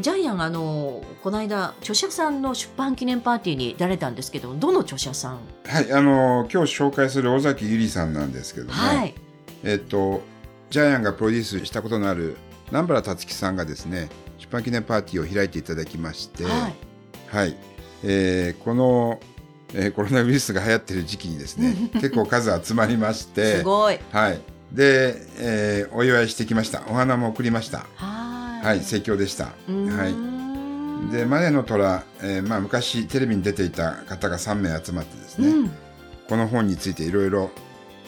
ジャイアンあのこの間著者さんの出版記念パーティーに出られたんですけどどの著者さん？はい、あの今日紹介する尾崎ゆりさんなんですけども、はい。えっとジャイアンがプロデュースしたことのある南原達樹さんがですね、出版記念パーティーを開いていただきまして、はい。はい、えーこの、えーコロナウイルスが流行ってる時期にですね、結構数集まりまして、すごい。はい、で、えーお祝いしてきました。お花も送りました。はいはい、盛況でした。はい。で、マネの虎、えーまあ昔テレビに出ていた方が3名集まってですね、うんこの本についていろいろ、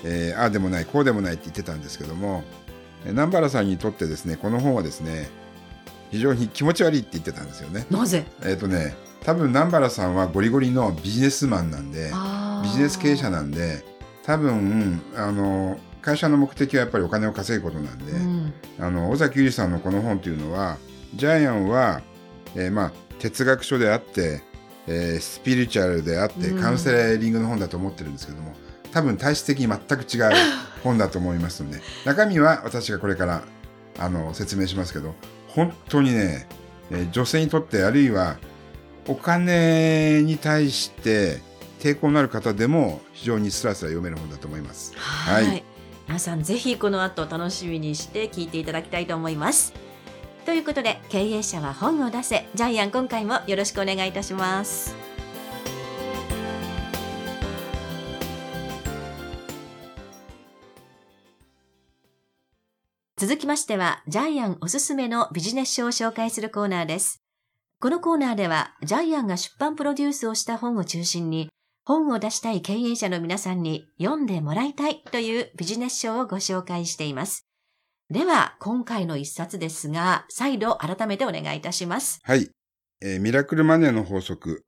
えーああでもない、こうでもないって言ってたんですけども、えー南原さんにとってですね、この本はですね、非常に気持ち悪いって言ってたんですよね。なぜ？えっ、とね、多分南原さんはゴリゴリのビジネスマンなんで、ビジネス経営者なんで、多分、あの、会社の目的はやっぱりお金を稼ぐことなんで、うんあの尾崎ゆりさんのこの本というのはジャイアンは、えーまあ、哲学書であって、えースピリチュアルであってうん。カウンセリングの本だと思ってるんですけども多分体質的に全く違う 本だと思いますので中身は私がこれからあの説明しますけど本当にね、えー女性にとってあるいはお金に対して抵抗のある方でも非常にスラスラ読める本だと思います。はい。はい皆さんぜひこの後楽しみにして聞いていただきたいと思います。ということで経営者は本を出せ。ジャイアン今回もよろしくお願いいたします。続きましてはジャイアンおすすめのビジネス書を紹介するコーナーです。このコーナーではジャイアンが出版プロデュースをした本を中心に本を出したい経営者の皆さんに読んでもらいたいというビジネス書をご紹介しています。では、今回の一冊ですが、再度改めてお願いいたします。はい。えーミラクルマネーの法則。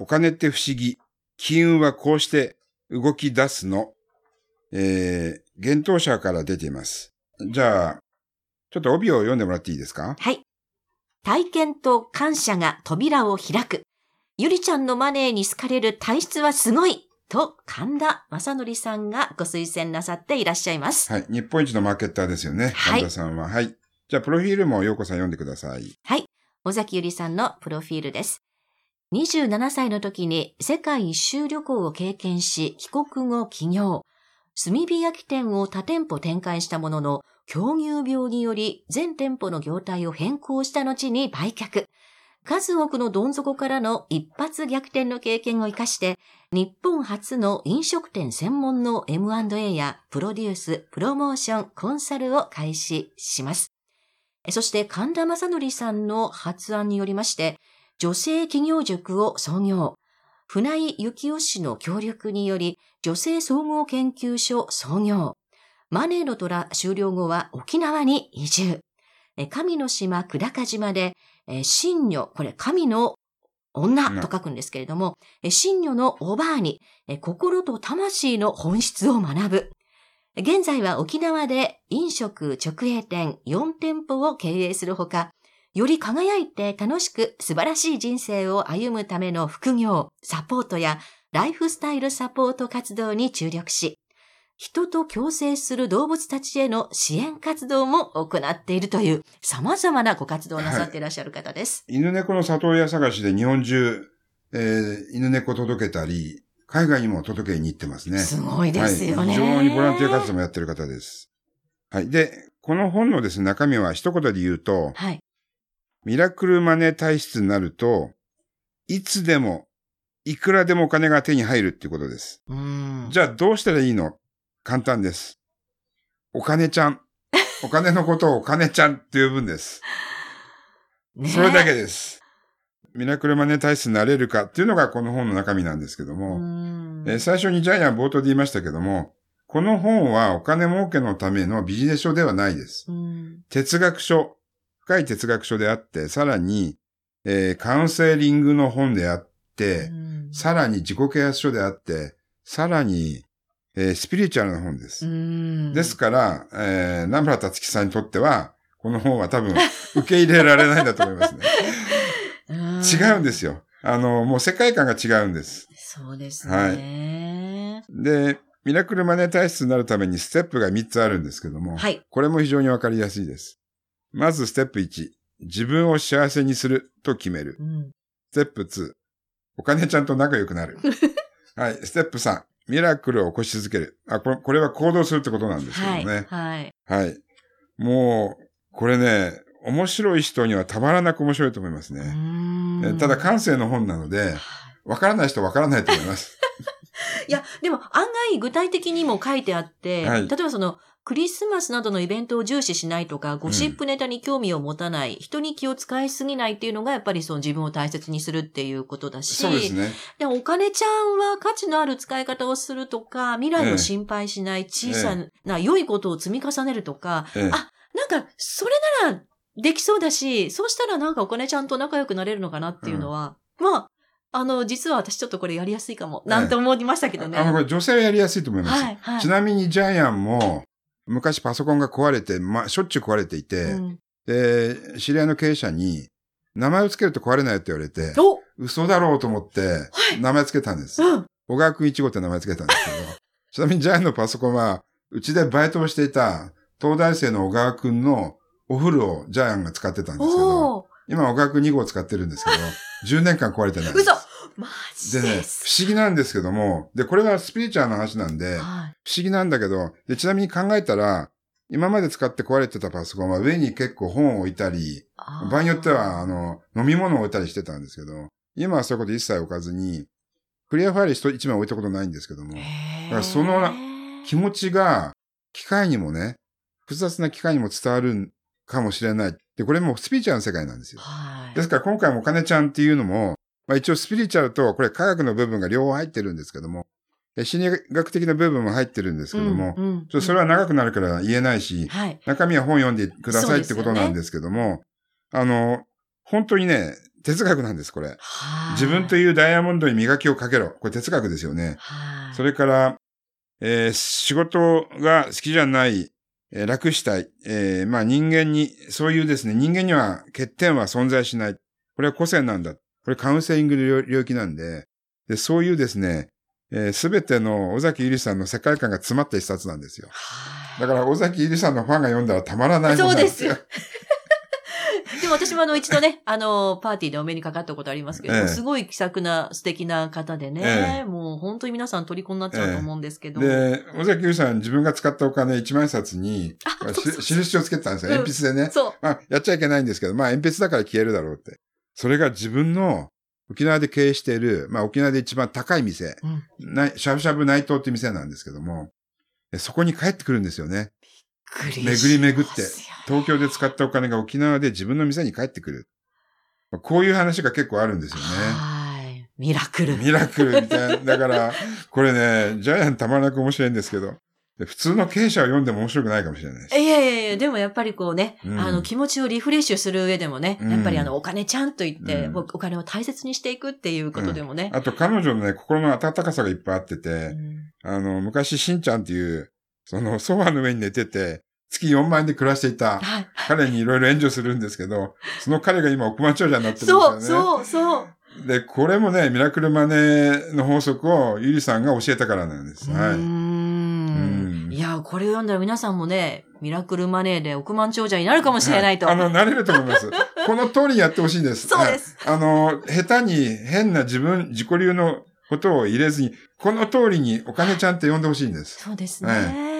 お金って不思議。金運はこうして動き出すの。えー、幻冬者から出ています。じゃあ、ちょっと帯を読んでもらっていいですか？はい。体験と感謝が扉を開く。ゆりちゃんのマネーに好かれる体質はすごいと神田正則さんがご推薦なさっていらっしゃいます。はい。日本一のマーケッターですよね。はい神田さんは。はい。じゃあ、プロフィールもようこさん読んでください。はい。尾崎ゆりさんのプロフィールです。27歳の時に世界一周旅行を経験し、帰国後起業。炭火焼き店を多店舗展開したものの、狂牛病により全店舗の業態を変更した後に売却。数多くのどん底からの一発逆転の経験を生かして、日本初の飲食店専門の M&A やプロデュース、プロモーション、コンサルを開始します。そして神田正則さんの発案によりまして、女性企業塾を創業。船井幸雄氏の協力により、女性総合研究所創業。マネーの虎終了後は沖縄に移住。え神の島久高島で、え神女、これ神の女と書くんですけれども、え神女のおばあに、え心と魂の本質を学ぶ。現在は沖縄で飲食直営店4店舗を経営するほか、より輝いて楽しく素晴らしい人生を歩むための副業、サポートやライフスタイルサポート活動に注力し、人と共生する動物たちへの支援活動も行っているという様々なご活動をなさっていらっしゃる方です。犬猫の里親探しで日本中、えー犬猫届けたり、海外にも届けに行ってますね。すごいですよね。はい、非常にボランティア活動もやってる方です。はい。で、この本のですね、中身は一言で言うと、はい。ミラクルマネー体質になると、いつでも、いくらでもお金が手に入るっていうことです。うん。じゃあどうしたらいいの？簡単です。お金ちゃん。お金のことをお金ちゃんって呼ぶんです。ねそれだけです。ミラクルマネー体質になれるかっていうのがこの本の中身なんですけどうも、んえー最初にジャイアン冒頭で言いましたけども、この本はお金儲けのためのビジネス書ではないです。うん哲学書、深い哲学書であって、さらにえーカウンセリングの本であって、うんさらに自己啓発書であって、さらに、えースピリチュアルな本です。うんですから、えー、南原達樹さんにとっては、この本は多分 受け入れられないんだと思いますね。違うんですよ。あの、もう世界観が違うんです。そうですね。で、ミラクルマネー体質になるためにステップが3つあるんですけども、はい。これも非常にわかりやすいです。まずステップ1、自分を幸せにすると決める。うんステップ2、お金ちゃんと仲良くなる。はい。ステップ3、ミラクルを起こし続ける。あ、これこれは行動するってことなんですけどはい。ね。はい。はい。もう、これね、面白い人にはたまらなく面白いと思いますうね。ただ感性の本なので、わからない人はわからないと思います。いや、でも案外具体的にも書いてあって、はい例えばその、クリスマスなどのイベントを重視しないとか、ゴシップネタに興味を持たない、人に気を使いすぎないっていうのが、やっぱりその自分を大切にするっていうことだし、そうですね。でお金ちゃんは価値のある使い方をするとか、未来を心配しない、小さな良いことを積み重ねるとか、ええあなんか、それならできそうだし、そうしたらなんかお金ちゃんと仲良くなれるのかなっていうのは、まあ、あの、実は私ちょっとこれやりやすいかも、なんて思いましたけどね。あの、これ女性はやりやすいと思います。はい、はい。ちなみにジャイアンも、昔パソコンが壊れて、まあ、しょっちゅう壊れていて、うんで、知り合いの経営者に、名前をつけると壊れないって言われて、お嘘だろうと思って、名前つけたんです。うん。小川くん1号って名前つけたんですけど、ちなみにジャイアンのパソコンは、うちでバイトをしていた東大生の小川くんのお風呂をジャイアンが使ってたんですけど、今小川くん2号使ってるんですけど、10年間壊れてないんです。嘘マジでね。不思議なんですけども、で、これはスピリチュアルな話なんで、はい。不思議なんだけど、で、ちなみに考えたら、今まで使って壊れてたパソコンは上に結構本を置いたり、場合によっては、あの、飲み物を置いたりしてたんですけど、今はそういうこと一切置かずに、クリアファイル一一枚置いたことないんですけども、へーからその気持ちが機械にもね、複雑な機械にも伝わるかもしれない。で、これもスピリチュアルの世界なんですよ。はい。ですから今回もお金ちゃんっていうのも、まあ一応スピリチュアルとこれ科学の部分が両方入ってるんですけども、え心理学的な部分も入ってるんですけども、うんうんちょっとそれは長くなるから言えないし、はい。中身は本読んでくださいってことなんですけども、あの、本当にね、哲学なんです、これ。はい。自分というダイヤモンドに磨きをかけろ。これ哲学ですよね。はい。それから、えー仕事が好きじゃない、えー楽したい。えーまあ人間に、そういうですね、人間には欠点は存在しない。これは個性なんだ。これカウンセリングの領領域なんで、でそういうですね、す、べ、ての尾崎ゆりさんの世界観が詰まった一冊なんですよ。はいだから尾崎ゆりさんのファンが読んだらたまらない本なんですよ。そうで も私もあの一度ね、あの、パーティーでお目にかかったことありますけど、ええすごい気さくな素敵な方でね、えもう本当に皆さん虜になっちゃうと思うんですけど。で、尾崎ゆりさん自分が使ったお金1万円札に、あそうそうそうし印をつけてたんですよ。うん鉛筆でね。そう。まあ、やっちゃいけないんですけど、まあ、鉛筆だから消えるだろうって。それが自分の沖縄で経営している、まあ、沖縄で一番高い店、うん。ないしゃぶしゃぶ内藤っていう店なんですけども、えそこに帰ってくるんですよね。巡り巡って、東京で使ったお金が沖縄で自分の店に帰ってくる。まあこういう話が結構あるんですよね。はい。ミラクル。ミラクルみたいな。だから、これね、ジャイアンたまらなく面白いんですけど、で普通の経営者を読んでも面白くないかもしれないです。いやいやいや、でもやっぱりこうね、うんあの気持ちをリフレッシュする上でもね、うんやっぱりあのお金ちゃんと言って、うんお金を大切にしていくっていうことでもね。あと彼女のね、心の温かさがいっぱいあってて、うんあの、昔、しんちゃんっていう、その、ソファーの上に寝てて、月4万円で暮らしていたはい。彼にいろいろ援助するんですけど、その彼が今億万長者になってるんですよね。そう、そう、そう。で、これもね、ミラクルマネーの法則をゆりさんが教えたからなんです。はい。うんん。いや、これを読んだら皆さんもね、ミラクルマネーで億万長者になるかもしれないと。はあの、なれると思います。この通りにやってほしいんです。そうです。はい。あの、下手に変な自分、自己流のことを入れずに、この通りにお金ちゃんって呼んでほしいんです。そうですね。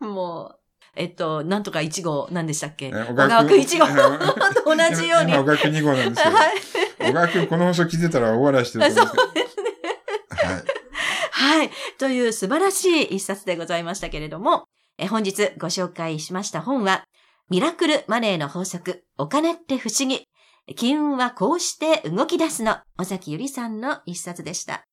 もう、えっと、なんとか1号、何でしたっけ？え小川くん1号はいと 同じように。今、小川くん2号なんですけど。はい。小川くん、この放送聞いてたら大笑いしてると思うんですけど。はい。という素晴らしい一冊でございましたけれども、え本日ご紹介しました本は、ミラクルマネーの法則、お金って不思議。金運はこうして動き出すの、尾崎ゆりさんの一冊でした。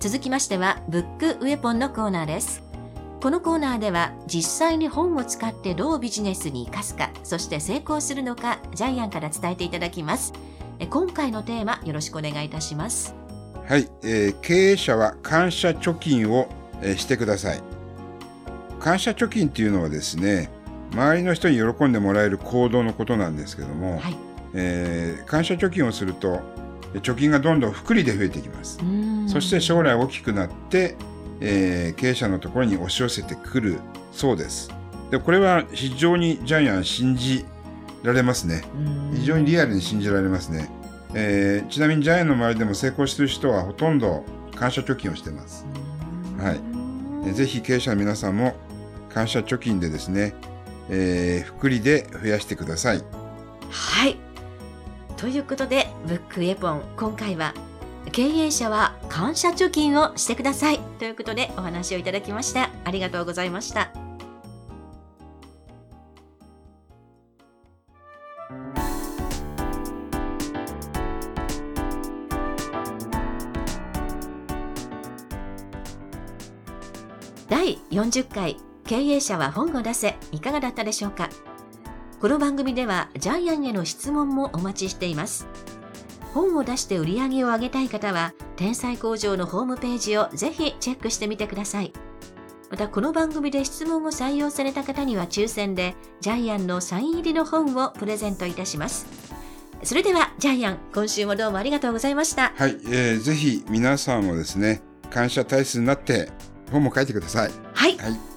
続きましては、ブックウェポンのコーナーです。このコーナーでは、実際に本を使ってどうビジネスに活かすか、そして成功するのか、ジャイアンから伝えていただきます。え今回のテーマ、よろしくお願いいたします。はい、えー経営者は感謝貯金を、えーしてください。感謝貯金っていうのはですね、周りの人に喜んでもらえる行動のことなんですけども、はい。えー感謝貯金をすると、え貯金がどんどん複利で増えていきます。そして将来大きくなって、えー経営者のところに押し寄せてくるそうです。で、これは非常にジャイアン信じられますね。非常にリアルに信じられますね。えーちなみにジャイアンの周りでも成功している人はほとんど感謝貯金をしています。はいえーぜひ経営者の皆さんも感謝貯金でですね、えー福利で増やしてください。はい。ということで、ブックエポン、今回は、経営者は感謝貯金をしてください。ということで、お話をいただきました。ありがとうございました。第40回経営者は本を出せいかがだったでしょうか？この番組ではジャイアンへの質問もお待ちしています。本を出して売り上げを上げたい方は、天才工場のホームページをぜひチェックしてみてください。また、この番組で質問を採用された方には抽選で、ジャイアンのサイン入りの本をプレゼントいたします。それでは、ジャイアン、今週もどうもありがとうございました。はい、えーぜひ皆さんもですね、感謝体質になって本も書いてください。はい、はい。